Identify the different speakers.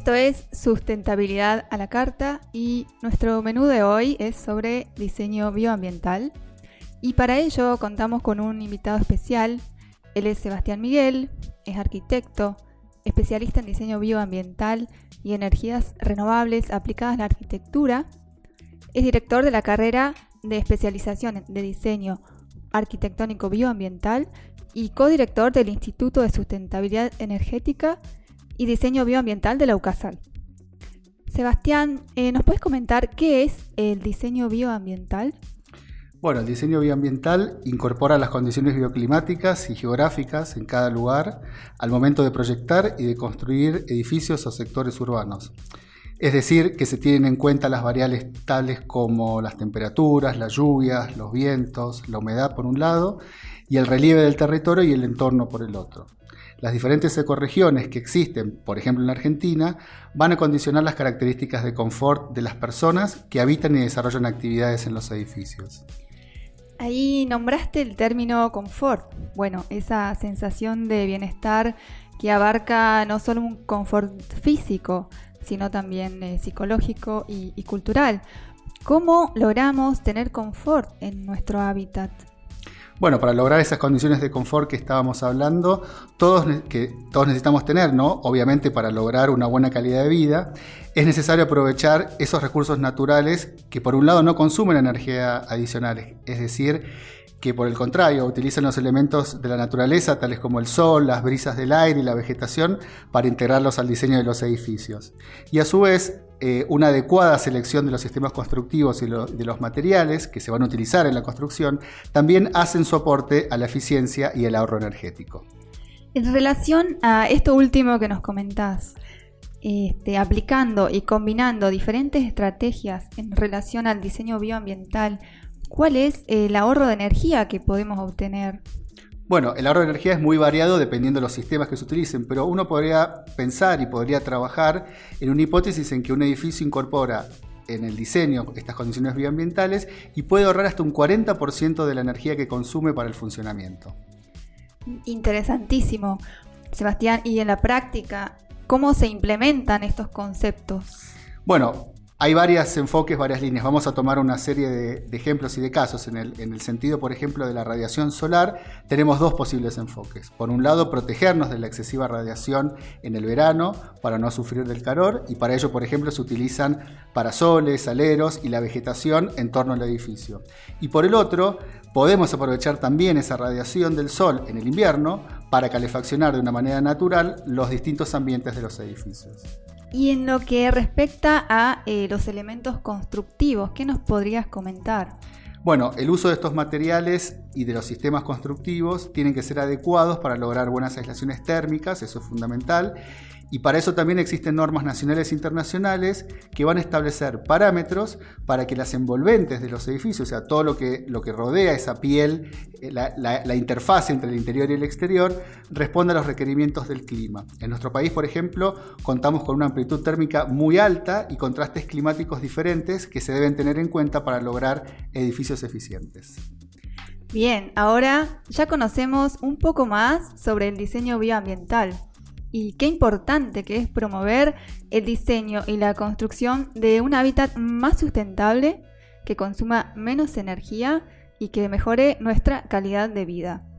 Speaker 1: Esto es sustentabilidad a la carta y nuestro menú de hoy es sobre diseño bioambiental. Y para ello contamos con un invitado especial. Él es Sebastián Miguel, es arquitecto, especialista en diseño bioambiental y energías renovables aplicadas a la arquitectura. Es director de la carrera de especialización de diseño arquitectónico bioambiental y codirector del Instituto de Sustentabilidad Energética y Diseño Bioambiental de la UCASAL. Sebastián, eh, ¿nos puedes comentar qué es el diseño bioambiental?
Speaker 2: Bueno, el diseño bioambiental incorpora las condiciones bioclimáticas y geográficas en cada lugar al momento de proyectar y de construir edificios o sectores urbanos. Es decir, que se tienen en cuenta las variables tales como las temperaturas, las lluvias, los vientos, la humedad por un lado y el relieve del territorio y el entorno por el otro. Las diferentes ecorregiones que existen, por ejemplo en Argentina, van a condicionar las características de confort de las personas que habitan y desarrollan actividades en los edificios.
Speaker 1: Ahí nombraste el término confort. Bueno, esa sensación de bienestar que abarca no solo un confort físico, sino también eh, psicológico y cultural. ¿Cómo logramos tener confort en nuestro hábitat?
Speaker 2: Bueno, para lograr esas condiciones de confort que estábamos hablando, todos, que todos necesitamos tener, ¿no? Obviamente para lograr una buena calidad de vida, es necesario aprovechar esos recursos naturales que por un lado no consumen energía adicional, es decir, que por el contrario utilizan los elementos de la naturaleza, tales como el sol, las brisas del aire y la vegetación, para integrarlos al diseño de los edificios. Y a su vez, eh, una adecuada selección de los sistemas constructivos y de los materiales que se van a utilizar en la construcción también hacen su aporte a la eficiencia y el ahorro energético.
Speaker 1: En relación a esto último que nos comentás, este, aplicando y combinando diferentes estrategias en relación al diseño bioambiental, ¿cuál es el ahorro de energía que podemos obtener?
Speaker 2: Bueno, el ahorro de energía es muy variado dependiendo de los sistemas que se utilicen, pero uno podría pensar y podría trabajar en una hipótesis en que un edificio incorpora en el diseño estas condiciones bioambientales y puede ahorrar hasta un 40% de la energía que consume para el funcionamiento.
Speaker 1: Interesantísimo, Sebastián. ¿Y en la práctica cómo se implementan estos conceptos?
Speaker 2: Bueno, hay varios enfoques, varias líneas. Vamos a tomar una serie de, ejemplos y de casos. En el, sentido, por ejemplo, de la radiación solar, tenemos dos posibles enfoques. Por un lado, protegernos de la excesiva radiación en el verano para no sufrir del calor y para ello, por ejemplo, se utilizan parasoles, aleros y la vegetación en torno al edificio. Y por el otro, podemos aprovechar también esa radiación del sol en el invierno para calefaccionar de una manera natural los distintos ambientes de los edificios.
Speaker 1: Y en lo que respecta a eh, los elementos constructivos, ¿qué nos podrías comentar?
Speaker 2: Bueno, el uso de estos materiales y de los sistemas constructivos tienen que ser adecuados para lograr buenas aislaciones térmicas, eso es fundamental, y para eso también existen normas nacionales e internacionales que van a establecer parámetros para que las envolventes de los edificios, o sea, todo lo que, lo que rodea esa piel, eh, la, la, interfaz entre el interior y el exterior, responda a los requerimientos del clima. En nuestro país, por ejemplo, contamos con una amplitud térmica muy alta y contrastes climáticos diferentes que se deben tener en cuenta para lograr edificios eficientes.
Speaker 1: Bien, ahora ya conocemos un poco más sobre el diseño bioambiental y qué importante que es promover el diseño y la construcción de un hábitat más sustentable que consuma menos energía y que mejore nuestra calidad de vida.